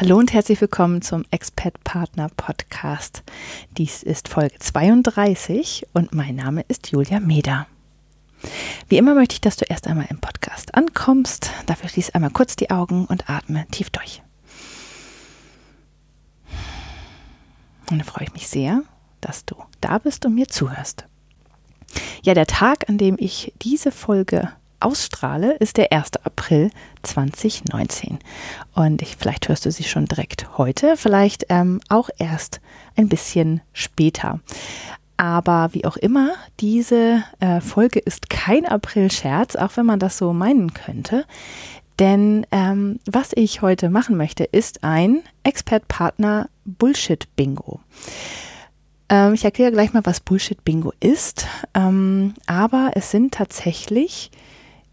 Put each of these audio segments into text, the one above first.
Hallo und herzlich willkommen zum Expat Partner Podcast. Dies ist Folge 32 und mein Name ist Julia Meder. Wie immer möchte ich, dass du erst einmal im Podcast ankommst. Dafür schließ einmal kurz die Augen und atme tief durch. Und dann freue ich mich sehr, dass du da bist und mir zuhörst. Ja, der Tag, an dem ich diese Folge ausstrahle, ist der 1. April 2019. Und ich, vielleicht hörst du sie schon direkt heute, vielleicht ähm, auch erst ein bisschen später. Aber wie auch immer, diese äh, Folge ist kein April-Scherz, auch wenn man das so meinen könnte. Denn ähm, was ich heute machen möchte, ist ein Expert-Partner Bullshit-Bingo. Ähm, ich erkläre gleich mal, was Bullshit-Bingo ist. Ähm, aber es sind tatsächlich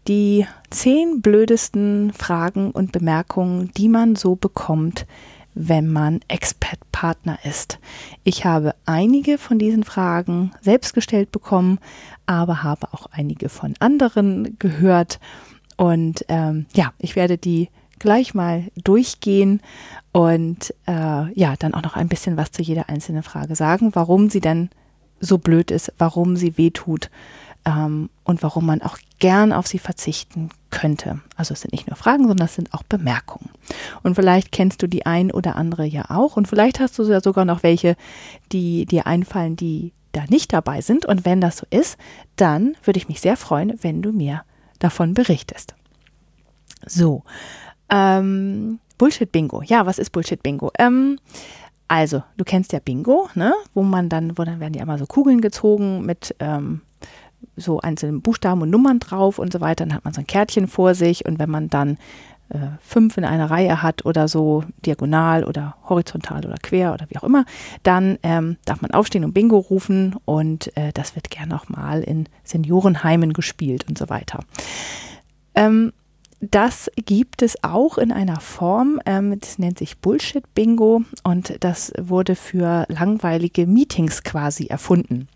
die zehn blödesten Fragen und Bemerkungen, die man so bekommt, wenn man Expert-Partner ist. Ich habe einige von diesen Fragen selbst gestellt bekommen, aber habe auch einige von anderen gehört. Und ähm, ja, ich werde die gleich mal durchgehen und äh, ja, dann auch noch ein bisschen was zu jeder einzelnen Frage sagen, warum sie denn so blöd ist, warum sie wehtut ähm, und warum man auch gern auf sie verzichten könnte. Also es sind nicht nur Fragen, sondern es sind auch Bemerkungen. Und vielleicht kennst du die ein oder andere ja auch und vielleicht hast du ja sogar noch welche, die dir einfallen, die da nicht dabei sind. Und wenn das so ist, dann würde ich mich sehr freuen, wenn du mir davon berichtest. So, ähm, Bullshit-Bingo. Ja, was ist Bullshit-Bingo? Ähm, also, du kennst ja Bingo, ne? Wo man dann, wo dann werden ja immer so Kugeln gezogen mit ähm, so einzelnen Buchstaben und Nummern drauf und so weiter. Dann hat man so ein Kärtchen vor sich und wenn man dann äh, fünf in einer Reihe hat oder so, diagonal oder horizontal oder quer oder wie auch immer, dann ähm, darf man aufstehen und Bingo rufen und äh, das wird gern auch mal in Seniorenheimen gespielt und so weiter. Ähm, das gibt es auch in einer Form, ähm, das nennt sich Bullshit-Bingo und das wurde für langweilige Meetings quasi erfunden.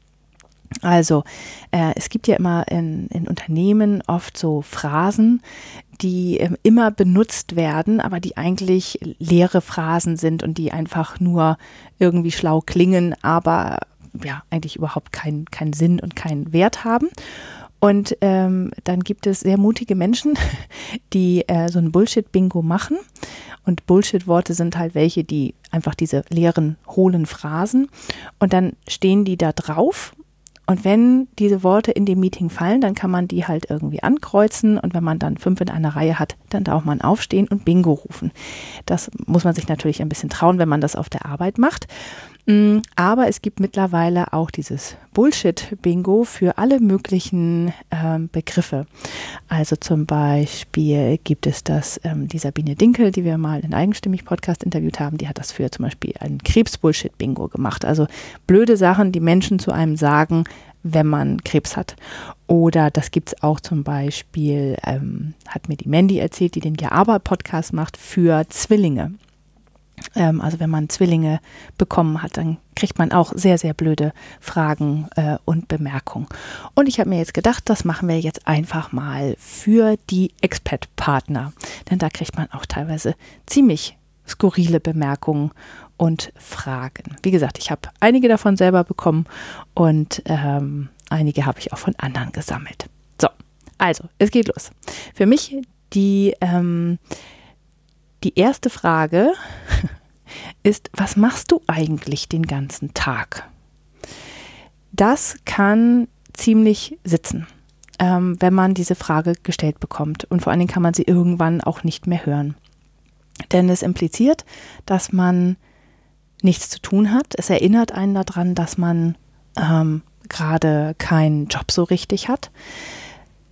Also äh, es gibt ja immer in, in Unternehmen oft so Phrasen, die äh, immer benutzt werden, aber die eigentlich leere Phrasen sind und die einfach nur irgendwie schlau klingen, aber ja eigentlich überhaupt keinen keinen Sinn und keinen Wert haben. Und ähm, dann gibt es sehr mutige Menschen, die äh, so ein Bullshit-Bingo machen. Und Bullshit-Worte sind halt welche, die einfach diese leeren, hohlen Phrasen. Und dann stehen die da drauf und wenn diese Worte in dem Meeting fallen, dann kann man die halt irgendwie ankreuzen. Und wenn man dann fünf in einer Reihe hat, dann darf man aufstehen und Bingo rufen. Das muss man sich natürlich ein bisschen trauen, wenn man das auf der Arbeit macht. Mm, aber es gibt mittlerweile auch dieses Bullshit-Bingo für alle möglichen ähm, Begriffe. Also zum Beispiel gibt es das, ähm, die Sabine Dinkel, die wir mal in Eigenstimmig Podcast interviewt haben, die hat das für zum Beispiel ein Krebs-Bullshit-Bingo gemacht. Also blöde Sachen, die Menschen zu einem sagen, wenn man Krebs hat. Oder das gibt es auch zum Beispiel, ähm, hat mir die Mandy erzählt, die den Ja-Aber-Podcast macht, für Zwillinge. Ähm, also wenn man Zwillinge bekommen hat, dann kriegt man auch sehr, sehr blöde Fragen äh, und Bemerkungen. Und ich habe mir jetzt gedacht, das machen wir jetzt einfach mal für die Expat-Partner. Denn da kriegt man auch teilweise ziemlich skurrile Bemerkungen und Fragen. Wie gesagt, ich habe einige davon selber bekommen und ähm, einige habe ich auch von anderen gesammelt. So, also, es geht los. Für mich die ähm, die erste Frage ist, was machst du eigentlich den ganzen Tag? Das kann ziemlich sitzen, ähm, wenn man diese Frage gestellt bekommt. Und vor allen Dingen kann man sie irgendwann auch nicht mehr hören. Denn es impliziert, dass man nichts zu tun hat. Es erinnert einen daran, dass man ähm, gerade keinen Job so richtig hat.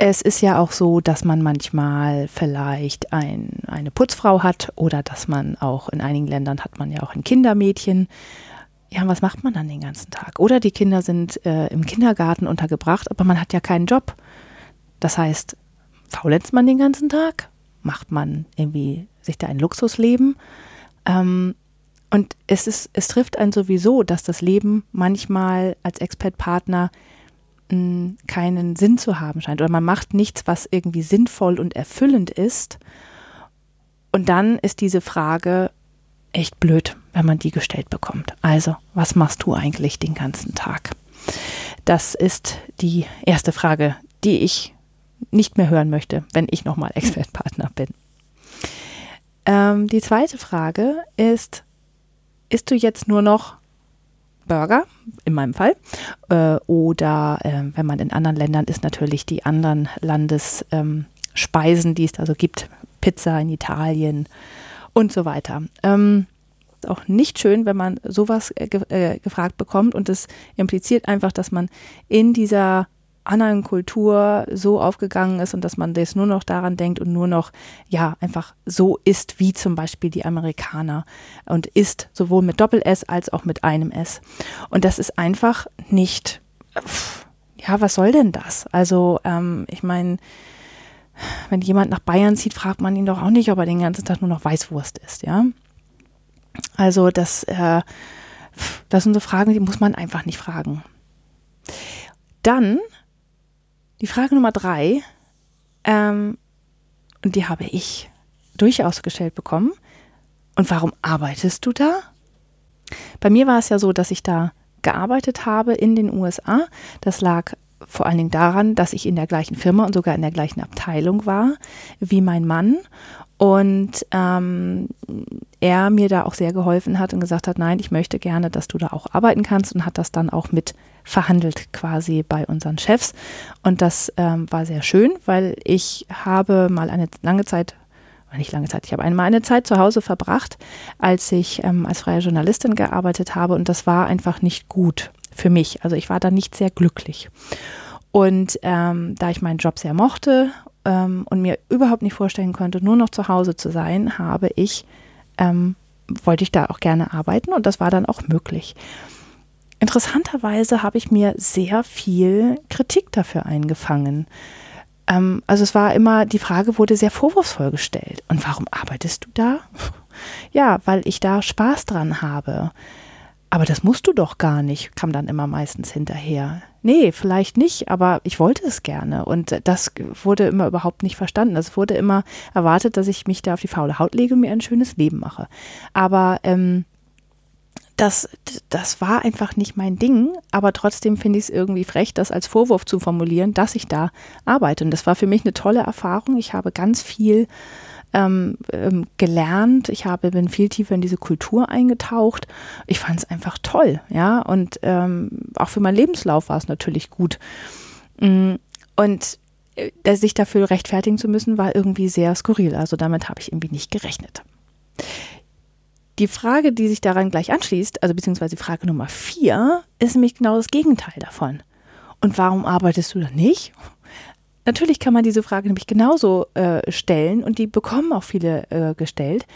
Es ist ja auch so, dass man manchmal vielleicht ein, eine Putzfrau hat oder dass man auch in einigen Ländern hat man ja auch ein Kindermädchen. Ja, was macht man dann den ganzen Tag? Oder die Kinder sind äh, im Kindergarten untergebracht, aber man hat ja keinen Job. Das heißt, faulenzt man den ganzen Tag? Macht man irgendwie sich da ein Luxusleben? Ähm, und es ist, es trifft einen sowieso, dass das Leben manchmal als Expert-Partner keinen Sinn zu haben scheint oder man macht nichts, was irgendwie sinnvoll und erfüllend ist. Und dann ist diese Frage echt blöd, wenn man die gestellt bekommt. Also, was machst du eigentlich den ganzen Tag? Das ist die erste Frage, die ich nicht mehr hören möchte, wenn ich nochmal Expertpartner bin. Ähm, die zweite Frage ist, isst du jetzt nur noch Burger, in meinem Fall. Äh, oder äh, wenn man in anderen Ländern ist, natürlich die anderen Landesspeisen, ähm, die es also gibt. Pizza in Italien und so weiter. Ähm, auch nicht schön, wenn man sowas äh, ge äh, gefragt bekommt und es impliziert einfach, dass man in dieser anderen Kultur so aufgegangen ist und dass man das nur noch daran denkt und nur noch, ja, einfach so ist wie zum Beispiel die Amerikaner und ist sowohl mit Doppel-S als auch mit einem S. Und das ist einfach nicht, ja, was soll denn das? Also, ähm, ich meine, wenn jemand nach Bayern zieht, fragt man ihn doch auch nicht, ob er den ganzen Tag nur noch Weißwurst isst, ja. Also, das, äh, das sind so Fragen, die muss man einfach nicht fragen. Dann die Frage Nummer drei, ähm, und die habe ich durchaus gestellt bekommen. Und warum arbeitest du da? Bei mir war es ja so, dass ich da gearbeitet habe in den USA. Das lag vor allen Dingen daran, dass ich in der gleichen Firma und sogar in der gleichen Abteilung war wie mein Mann und ähm, er mir da auch sehr geholfen hat und gesagt hat, nein, ich möchte gerne, dass du da auch arbeiten kannst und hat das dann auch mit verhandelt quasi bei unseren Chefs. Und das ähm, war sehr schön, weil ich habe mal eine lange Zeit nicht lange Zeit, ich habe einmal eine Zeit zu Hause verbracht, als ich ähm, als freie Journalistin gearbeitet habe und das war einfach nicht gut für mich. Also ich war da nicht sehr glücklich. Und ähm, da ich meinen Job sehr mochte ähm, und mir überhaupt nicht vorstellen konnte, nur noch zu Hause zu sein, habe ich, ähm, wollte ich da auch gerne arbeiten und das war dann auch möglich. Interessanterweise habe ich mir sehr viel Kritik dafür eingefangen. Ähm, also es war immer, die Frage wurde sehr vorwurfsvoll gestellt. Und warum arbeitest du da? Ja, weil ich da Spaß dran habe. Aber das musst du doch gar nicht, kam dann immer meistens hinterher. Nee, vielleicht nicht, aber ich wollte es gerne. Und das wurde immer überhaupt nicht verstanden. Es wurde immer erwartet, dass ich mich da auf die faule Haut lege und mir ein schönes Leben mache. Aber ähm, das, das war einfach nicht mein Ding, aber trotzdem finde ich es irgendwie frech, das als Vorwurf zu formulieren, dass ich da arbeite. Und das war für mich eine tolle Erfahrung. Ich habe ganz viel ähm, ähm, gelernt. Ich habe, bin viel tiefer in diese Kultur eingetaucht. Ich fand es einfach toll, ja. Und ähm, auch für meinen Lebenslauf war es natürlich gut. Mm, und äh, sich dafür rechtfertigen zu müssen, war irgendwie sehr skurril. Also damit habe ich irgendwie nicht gerechnet. Die Frage, die sich daran gleich anschließt, also beziehungsweise Frage Nummer vier, ist nämlich genau das Gegenteil davon. Und warum arbeitest du da nicht? Natürlich kann man diese Frage nämlich genauso äh, stellen und die bekommen auch viele äh, gestellt.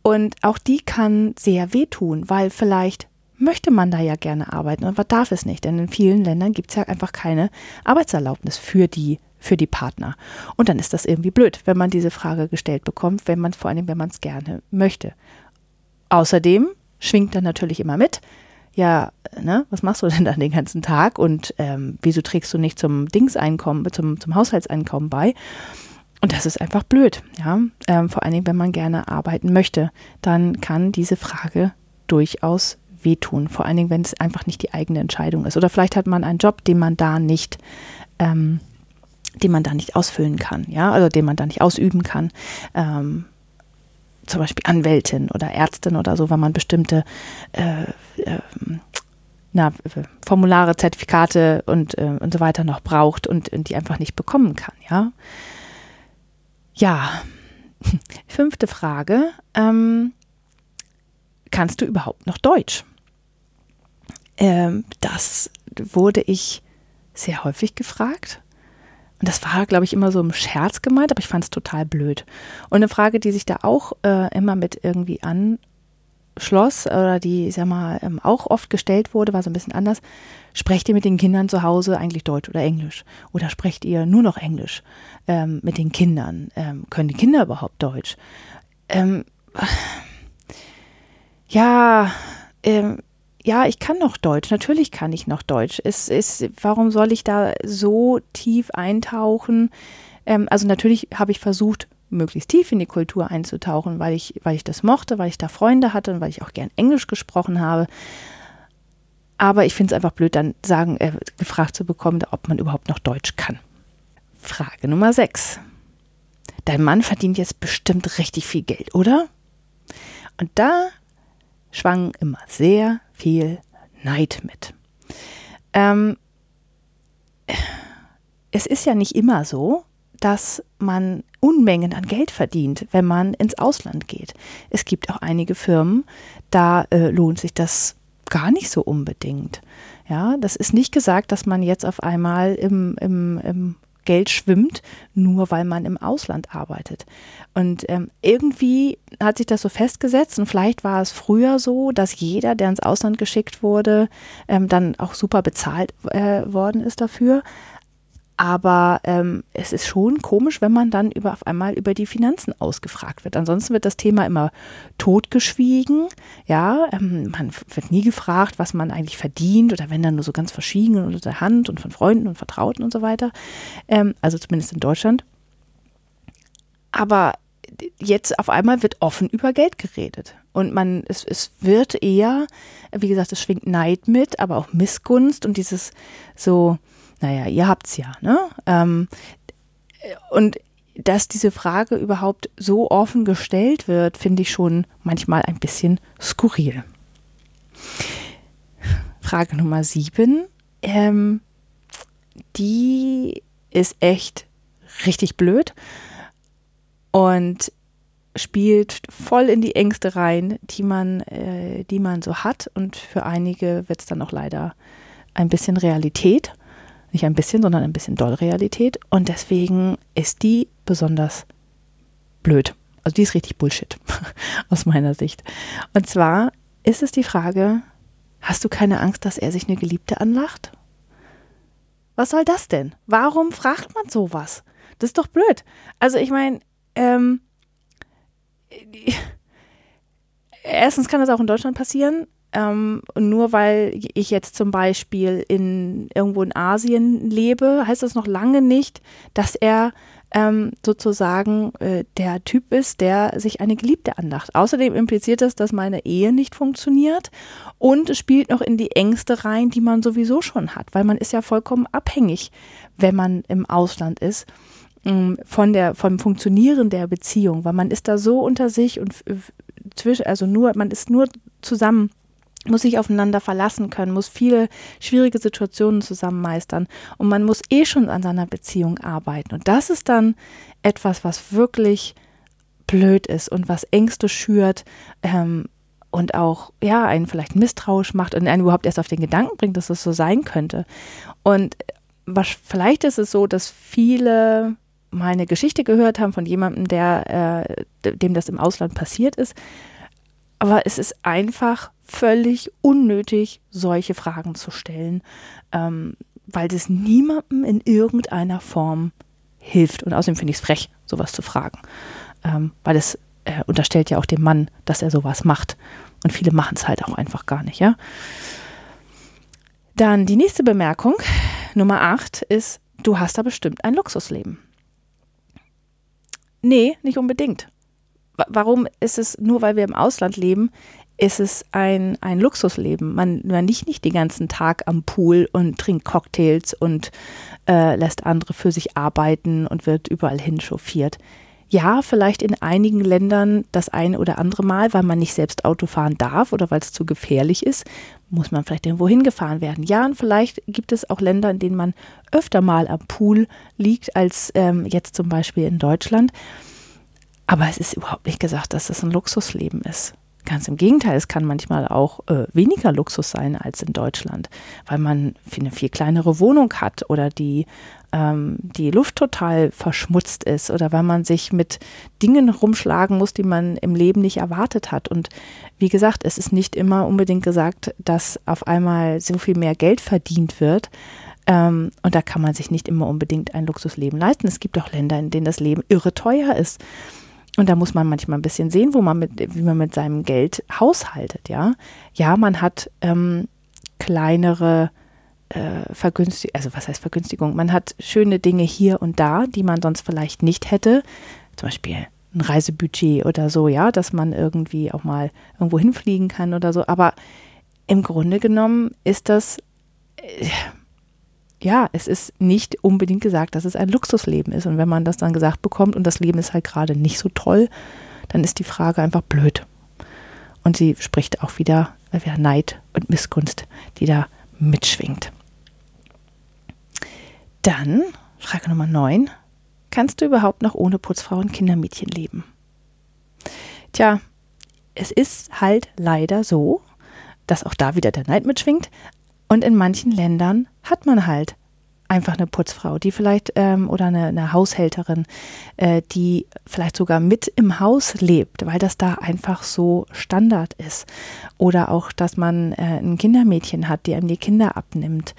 Und auch die kann sehr wehtun, weil vielleicht möchte man da ja gerne arbeiten, aber darf es nicht. Denn in vielen Ländern gibt es ja einfach keine Arbeitserlaubnis für die, für die Partner. Und dann ist das irgendwie blöd, wenn man diese Frage gestellt bekommt, wenn man vor allem, wenn man es gerne möchte. Außerdem schwingt dann natürlich immer mit, ja, ne, was machst du denn dann den ganzen Tag und ähm, wieso trägst du nicht zum Dingseinkommen, zum, zum Haushaltseinkommen bei? Und das ist einfach blöd, ja. Ähm, vor allen Dingen, wenn man gerne arbeiten möchte, dann kann diese Frage durchaus wehtun. Vor allen Dingen, wenn es einfach nicht die eigene Entscheidung ist. Oder vielleicht hat man einen Job, den man da nicht, ähm, den man da nicht ausfüllen kann, ja, also den man da nicht ausüben kann. Ähm, zum Beispiel Anwältin oder Ärztin oder so, weil man bestimmte äh, äh, na, Formulare, Zertifikate und, äh, und so weiter noch braucht und, und die einfach nicht bekommen kann, ja. Ja, fünfte Frage. Ähm, kannst du überhaupt noch Deutsch? Ähm, das wurde ich sehr häufig gefragt. Und das war, glaube ich, immer so im Scherz gemeint, aber ich fand es total blöd. Und eine Frage, die sich da auch äh, immer mit irgendwie anschloss oder die, ich sag mal, ähm, auch oft gestellt wurde, war so ein bisschen anders. Sprecht ihr mit den Kindern zu Hause eigentlich Deutsch oder Englisch? Oder sprecht ihr nur noch Englisch ähm, mit den Kindern? Ähm, können die Kinder überhaupt Deutsch? Ähm, ja, ähm, ja, ich kann noch Deutsch. Natürlich kann ich noch Deutsch. Es ist, warum soll ich da so tief eintauchen? Ähm, also natürlich habe ich versucht, möglichst tief in die Kultur einzutauchen, weil ich, weil ich das mochte, weil ich da Freunde hatte und weil ich auch gern Englisch gesprochen habe. Aber ich finde es einfach blöd, dann sagen, äh, gefragt zu bekommen, ob man überhaupt noch Deutsch kann. Frage Nummer 6. Dein Mann verdient jetzt bestimmt richtig viel Geld, oder? Und da schwang immer sehr viel Neid mit. Ähm, es ist ja nicht immer so, dass man Unmengen an Geld verdient, wenn man ins Ausland geht. Es gibt auch einige Firmen, da äh, lohnt sich das gar nicht so unbedingt. Ja, das ist nicht gesagt, dass man jetzt auf einmal im, im, im Geld schwimmt, nur weil man im Ausland arbeitet. Und ähm, irgendwie hat sich das so festgesetzt und vielleicht war es früher so, dass jeder, der ins Ausland geschickt wurde, ähm, dann auch super bezahlt äh, worden ist dafür. Aber ähm, es ist schon komisch, wenn man dann über, auf einmal über die Finanzen ausgefragt wird. Ansonsten wird das Thema immer totgeschwiegen. Ja, ähm, man wird nie gefragt, was man eigentlich verdient oder wenn dann nur so ganz verschwiegen unter der Hand und von Freunden und Vertrauten und so weiter. Ähm, also zumindest in Deutschland. Aber jetzt auf einmal wird offen über Geld geredet. Und man, es, es wird eher, wie gesagt, es schwingt Neid mit, aber auch Missgunst und dieses so, naja, ihr habt's ja, ne? Ähm, und dass diese Frage überhaupt so offen gestellt wird, finde ich schon manchmal ein bisschen skurril. Frage Nummer sieben, ähm, die ist echt richtig blöd und spielt voll in die Ängste rein, die man, äh, die man so hat. Und für einige wird es dann auch leider ein bisschen Realität. Nicht ein bisschen, sondern ein bisschen doll Realität. Und deswegen ist die besonders blöd. Also die ist richtig Bullshit aus meiner Sicht. Und zwar ist es die Frage, hast du keine Angst, dass er sich eine Geliebte anlacht? Was soll das denn? Warum fragt man sowas? Das ist doch blöd. Also ich meine, ähm, erstens kann das auch in Deutschland passieren. Ähm, nur weil ich jetzt zum Beispiel in irgendwo in Asien lebe, heißt das noch lange nicht, dass er ähm, sozusagen äh, der Typ ist, der sich eine Geliebte anlacht. Außerdem impliziert das, dass meine Ehe nicht funktioniert und spielt noch in die Ängste rein, die man sowieso schon hat, weil man ist ja vollkommen abhängig, wenn man im Ausland ist ähm, von der vom Funktionieren der Beziehung, weil man ist da so unter sich und zwischen also nur man ist nur zusammen muss sich aufeinander verlassen können, muss viele schwierige Situationen zusammen meistern und man muss eh schon an seiner Beziehung arbeiten. Und das ist dann etwas, was wirklich blöd ist und was Ängste schürt ähm, und auch ja einen vielleicht misstrauisch macht und einen überhaupt erst auf den Gedanken bringt, dass es das so sein könnte. Und was, vielleicht ist es so, dass viele mal eine Geschichte gehört haben von jemandem, der äh, dem das im Ausland passiert ist. Aber es ist einfach völlig unnötig, solche Fragen zu stellen, ähm, weil das niemandem in irgendeiner Form hilft. Und außerdem finde ich es frech, sowas zu fragen, ähm, weil es äh, unterstellt ja auch dem Mann, dass er sowas macht. Und viele machen es halt auch einfach gar nicht, ja. Dann die nächste Bemerkung, Nummer 8, ist, du hast da bestimmt ein Luxusleben. Nee, nicht unbedingt. Warum ist es, nur weil wir im Ausland leben, ist es ein, ein Luxusleben. Man, man liegt nicht den ganzen Tag am Pool und trinkt Cocktails und äh, lässt andere für sich arbeiten und wird überall hin chauffiert. Ja, vielleicht in einigen Ländern das eine oder andere Mal, weil man nicht selbst Auto fahren darf oder weil es zu gefährlich ist, muss man vielleicht irgendwo hingefahren werden. Ja, und vielleicht gibt es auch Länder, in denen man öfter mal am Pool liegt, als ähm, jetzt zum Beispiel in Deutschland. Aber es ist überhaupt nicht gesagt, dass das ein Luxusleben ist. Ganz im Gegenteil, es kann manchmal auch äh, weniger Luxus sein als in Deutschland, weil man eine viel kleinere Wohnung hat oder die ähm, die Luft total verschmutzt ist oder weil man sich mit Dingen rumschlagen muss, die man im Leben nicht erwartet hat. Und wie gesagt, es ist nicht immer unbedingt gesagt, dass auf einmal so viel mehr Geld verdient wird. Ähm, und da kann man sich nicht immer unbedingt ein Luxusleben leisten. Es gibt auch Länder, in denen das Leben irre teuer ist. Und da muss man manchmal ein bisschen sehen, wo man mit, wie man mit seinem Geld haushaltet, ja. Ja, man hat ähm, kleinere äh, Vergünstigung, also was heißt Vergünstigung? Man hat schöne Dinge hier und da, die man sonst vielleicht nicht hätte. Zum Beispiel ein Reisebudget oder so, ja, dass man irgendwie auch mal irgendwo hinfliegen kann oder so. Aber im Grunde genommen ist das, äh, ja, es ist nicht unbedingt gesagt, dass es ein Luxusleben ist. Und wenn man das dann gesagt bekommt und das Leben ist halt gerade nicht so toll, dann ist die Frage einfach blöd. Und sie spricht auch wieder, wieder Neid und Missgunst, die da mitschwingt. Dann, Frage Nummer 9, kannst du überhaupt noch ohne Putzfrau und Kindermädchen leben? Tja, es ist halt leider so, dass auch da wieder der Neid mitschwingt. Und in manchen Ländern hat man halt einfach eine Putzfrau, die vielleicht ähm, oder eine, eine Haushälterin, äh, die vielleicht sogar mit im Haus lebt, weil das da einfach so Standard ist. Oder auch, dass man äh, ein Kindermädchen hat, die einem die Kinder abnimmt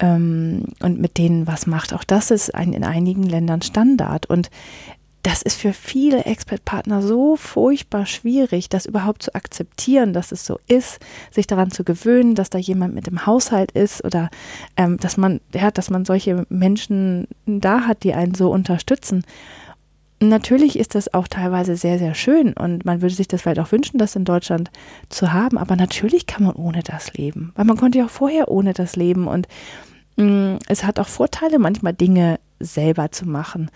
ähm, und mit denen was macht. Auch das ist ein, in einigen Ländern Standard. Und das ist für viele Expert-Partner so furchtbar schwierig, das überhaupt zu akzeptieren, dass es so ist, sich daran zu gewöhnen, dass da jemand mit im Haushalt ist oder ähm, dass man, ja, dass man solche Menschen da hat, die einen so unterstützen. Natürlich ist das auch teilweise sehr, sehr schön und man würde sich das vielleicht auch wünschen, das in Deutschland zu haben, aber natürlich kann man ohne das leben, weil man konnte ja auch vorher ohne das leben und mh, mm, es hat auch Vorteile, manchmal Dinge selber zu machen.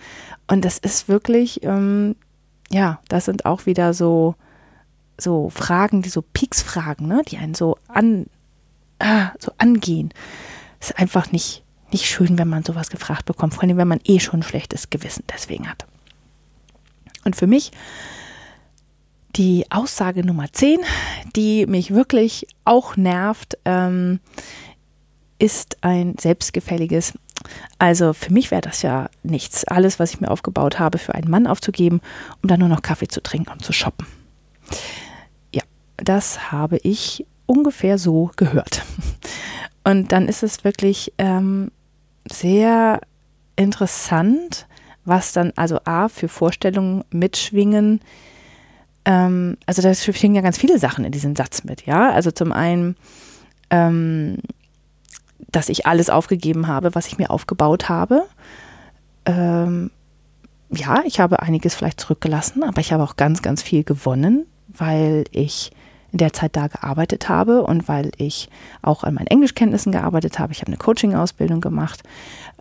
Und das ist wirklich, ähm, ja, das sind auch wieder so, so Fragen, die so Peaks-Fragen, ne, die einen so an, ah, so angehen. Ist einfach nicht, nicht schön, wenn man sowas gefragt bekommt, vor allem wenn man eh schon ein schlechtes Gewissen deswegen hat. Und für mich die Aussage Nummer 10, die mich wirklich auch nervt, ähm, ist ein selbstgefälliges also für mich wäre das ja nichts, alles, was ich mir aufgebaut habe, für einen Mann aufzugeben, um dann nur noch Kaffee zu trinken und zu shoppen. Ja, das habe ich ungefähr so gehört. Und dann ist es wirklich ähm, sehr interessant, was dann also A für Vorstellungen mitschwingen. Ähm, also da schwingen ja ganz viele Sachen in diesem Satz mit, ja. Also zum einen ähm, dass ich alles aufgegeben habe, was ich mir aufgebaut habe. Ähm, ja, ich habe einiges vielleicht zurückgelassen, aber ich habe auch ganz, ganz viel gewonnen, weil ich in der Zeit da gearbeitet habe und weil ich auch an meinen Englischkenntnissen gearbeitet habe. Ich habe eine Coaching-Ausbildung gemacht.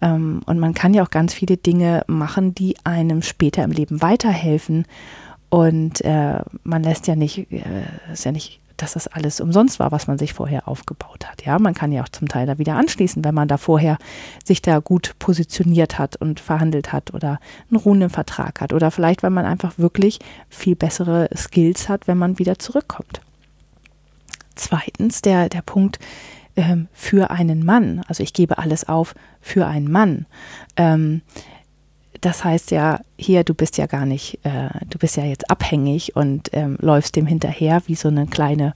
Ähm, und man kann ja auch ganz viele Dinge machen, die einem später im Leben weiterhelfen. Und äh, man lässt ja nicht, äh, ist ja nicht dass das alles umsonst war, was man sich vorher aufgebaut hat. Ja, man kann ja auch zum Teil da wieder anschließen, wenn man da vorher sich da gut positioniert hat und verhandelt hat oder einen ruhenden Vertrag hat oder vielleicht, weil man einfach wirklich viel bessere Skills hat, wenn man wieder zurückkommt. Zweitens, der, der Punkt, ähm, für einen Mann. Also ich gebe alles auf für einen Mann. Ähm, das heißt ja, hier, du bist ja gar nicht, äh, du bist ja jetzt abhängig und ähm, läufst dem hinterher wie so eine kleine,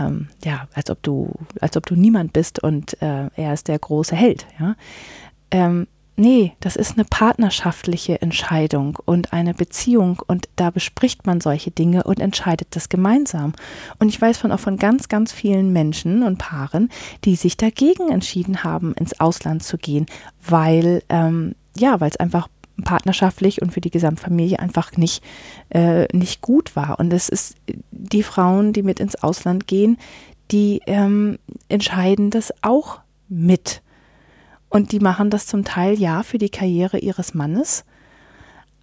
ähm, ja, als ob du, als ob du niemand bist und äh, er ist der große Held, ja. Ähm, nee, das ist eine partnerschaftliche Entscheidung und eine Beziehung und da bespricht man solche Dinge und entscheidet das gemeinsam. Und ich weiß von auch von ganz, ganz vielen Menschen und Paaren, die sich dagegen entschieden haben, ins Ausland zu gehen, weil ähm, ja, weil es einfach partnerschaftlich und für die Gesamtfamilie einfach nicht, äh, nicht gut war. Und es ist die Frauen, die mit ins Ausland gehen, die ähm, entscheiden das auch mit. Und die machen das zum Teil ja für die Karriere ihres Mannes.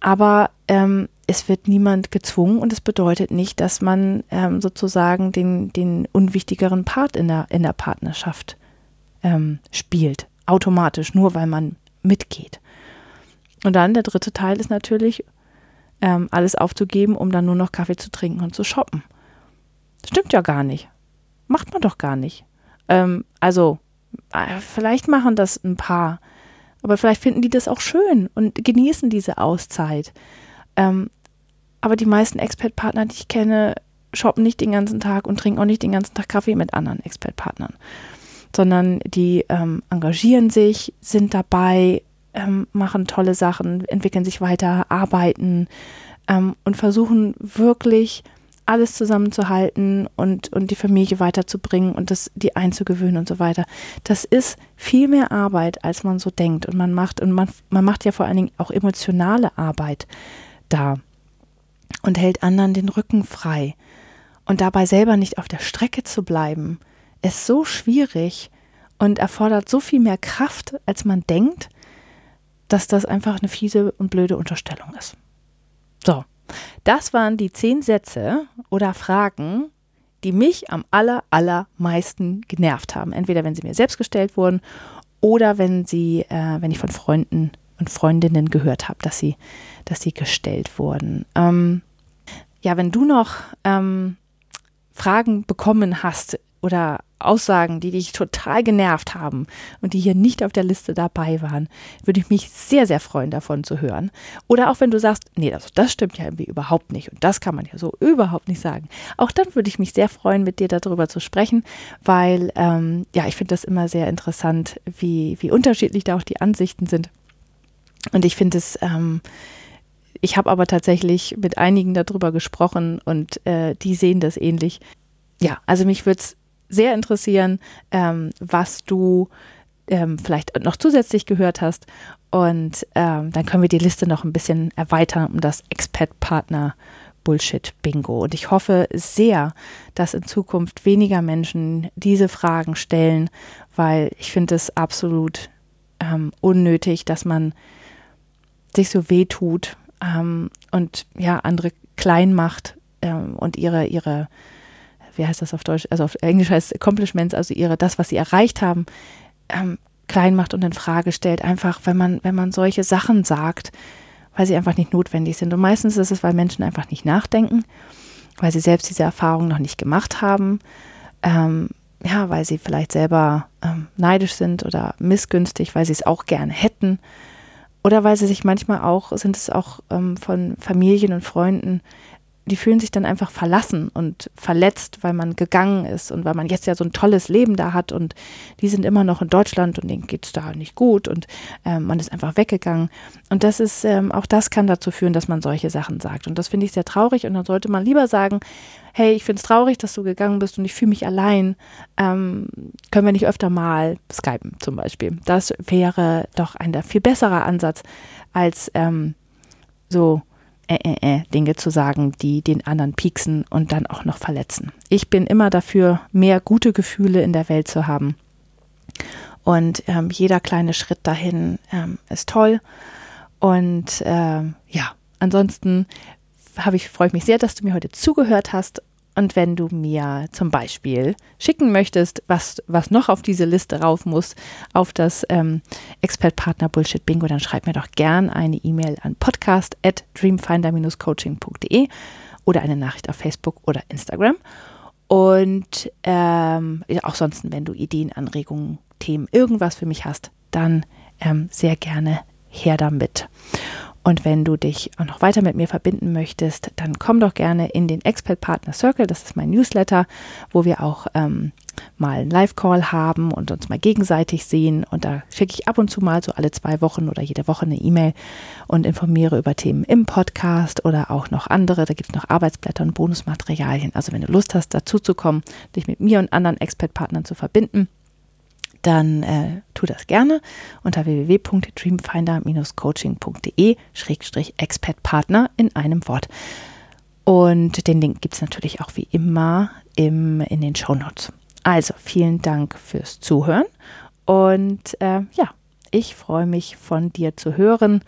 Aber ähm, es wird niemand gezwungen und es bedeutet nicht, dass man ähm, sozusagen den, den unwichtigeren Part in der, in der Partnerschaft ähm, spielt. Automatisch, nur weil man mitgeht. Und dann der dritte Teil ist natürlich, ähm, alles aufzugeben, um dann nur noch Kaffee zu trinken und zu shoppen. Stimmt ja gar nicht. Macht man doch gar nicht. Ähm, also, äh, vielleicht machen das ein paar, Aber vielleicht finden die das auch schön und genießen diese Auszeit. Ähm, aber die meisten Expert-Partner, die ich kenne, shoppen nicht den ganzen Tag und trinken auch nicht den ganzen Tag Kaffee mit anderen Expert-Partnern, sondern die ähm, engagieren sich, sind dabei, ähm, machen tolle Sachen, entwickeln sich weiter, arbeiten ähm, und versuchen wirklich alles zusammenzuhalten und, und die Familie weiterzubringen und das, die einzugewöhnen und so weiter. Das ist viel mehr Arbeit, als man so denkt. Und man macht, und man, man macht ja vor allen Dingen auch emotionale Arbeit da und hält anderen den Rücken frei. Und dabei selber nicht auf der Strecke zu bleiben, ist so schwierig und erfordert so viel mehr Kraft, als man denkt, dass das einfach eine fiese und blöde Unterstellung ist. So, das waren die zehn Sätze oder Fragen, die mich am aller, allermeisten genervt haben. Entweder wenn sie mir selbst gestellt wurden oder wenn sie, äh, wenn ich von Freunden und Freundinnen gehört habe, dass sie, dass sie gestellt wurden. Ähm, ja, wenn du noch ähm, Fragen bekommen hast oder Aussagen, die dich total genervt haben und die hier nicht auf der Liste dabei waren, würde ich mich sehr, sehr freuen, davon zu hören. Oder auch wenn du sagst, nee, das, das stimmt ja irgendwie überhaupt nicht und das kann man ja so überhaupt nicht sagen. Auch dann würde ich mich sehr freuen, mit dir darüber zu sprechen, weil ähm, ja, ich finde das immer sehr interessant, wie, wie unterschiedlich da auch die Ansichten sind. Und ich finde es, ähm, ich habe aber tatsächlich mit einigen darüber gesprochen und äh, die sehen das ähnlich. Ja, also mich würde es sehr interessieren, ähm, was du ähm, vielleicht noch zusätzlich gehört hast. Und ähm, dann können wir die Liste noch ein bisschen erweitern um das Expert-Partner. Bullshit-Bingo. Und ich hoffe sehr, dass in Zukunft weniger Menschen diese Fragen stellen, weil ich finde es absolut ähm, unnötig, dass man sich so wehtut ähm, und ja, andere klein macht ähm, und ihre, ihre wie heißt das auf Deutsch, also auf Englisch heißt Accomplishments, also ihre, das, was sie erreicht haben, ähm, klein macht und in Frage stellt. Einfach, wenn man, wenn man solche Sachen sagt, weil sie einfach nicht notwendig sind. Und meistens ist es, weil Menschen einfach nicht nachdenken, weil sie selbst diese Erfahrung noch nicht gemacht haben. Ähm, ja, weil sie vielleicht selber ähm, neidisch sind oder missgünstig, weil sie es auch gerne hätten. Oder weil sie sich manchmal auch, sind es auch ähm, von Familien und Freunden die fühlen sich dann einfach verlassen und verletzt, weil man gegangen ist und weil man jetzt ja so ein tolles Leben da hat und die sind immer noch in Deutschland und denen geht es da nicht gut und ähm, man ist einfach weggegangen. Und das ist, ähm, auch das kann dazu führen, dass man solche Sachen sagt. Und das finde ich sehr traurig und dann sollte man lieber sagen, hey, ich finde es traurig, dass du gegangen bist und ich fühle mich allein. Ähm, können wir nicht öfter mal skypen zum Beispiel? Das wäre doch ein viel besserer Ansatz als ähm, so äh, äh, äh, Dinge zu sagen, die den anderen pieksen und dann auch noch verletzen. Ich bin immer dafür, mehr gute Gefühle in der Welt zu haben. Und ähm, jeder kleine Schritt dahin ähm, ist toll. Und ähm, ja, ansonsten ich, freue ich mich sehr, dass du mir heute zugehört hast und wenn du mir zum Beispiel schicken möchtest, was, was noch auf diese Liste rauf muss, auf das ähm, Expert-Partner Bullshit Bingo, dann schreib mir doch gern eine E-Mail an podcast at dreamfinder-coaching.de oder eine Nachricht auf Facebook oder Instagram. Und ähm, auch sonst, wenn du Ideen, Anregungen, Themen, irgendwas für mich hast, dann ähm, sehr gerne her damit. Und wenn du dich auch noch weiter mit mir verbinden möchtest, dann komm doch gerne in den Expert Partner Circle. Das ist mein Newsletter, wo wir auch ähm, mal einen Live-Call haben und uns mal gegenseitig sehen. Und da schicke ich ab und zu mal so alle zwei Wochen oder jede Woche eine E-Mail und informiere über Themen im Podcast oder auch noch andere. Da gibt es noch Arbeitsblätter und Bonusmaterialien. Also wenn du Lust hast, dazu zu kommen, dich mit mir und anderen Expert-Partnern zu verbinden, dann äh, tu das gerne unter www.dreamfinder-coaching.de-expertpartner in einem Wort. Und den Link gibt es natürlich auch wie immer im, in den Show Notes. Also vielen Dank fürs Zuhören und äh, ja, ich freue mich von dir zu hören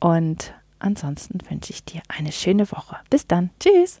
und ansonsten wünsche ich dir eine schöne Woche. Bis dann. Tschüss.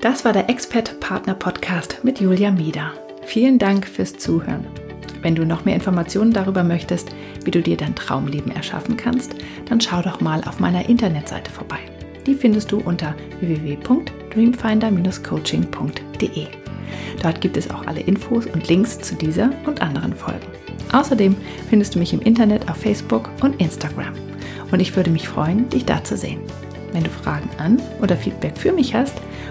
Das war der Expert Partner Podcast mit Julia Mieder. Vielen Dank fürs Zuhören. Wenn du noch mehr Informationen darüber möchtest, wie du dir dein Traumleben erschaffen kannst, dann schau doch mal auf meiner Internetseite vorbei. Die findest du unter www.dreamfinder-coaching.de. Dort gibt es auch alle Infos und Links zu dieser und anderen Folgen. Außerdem findest du mich im Internet auf Facebook und Instagram. Und ich würde mich freuen, dich da zu sehen. Wenn du Fragen an oder Feedback für mich hast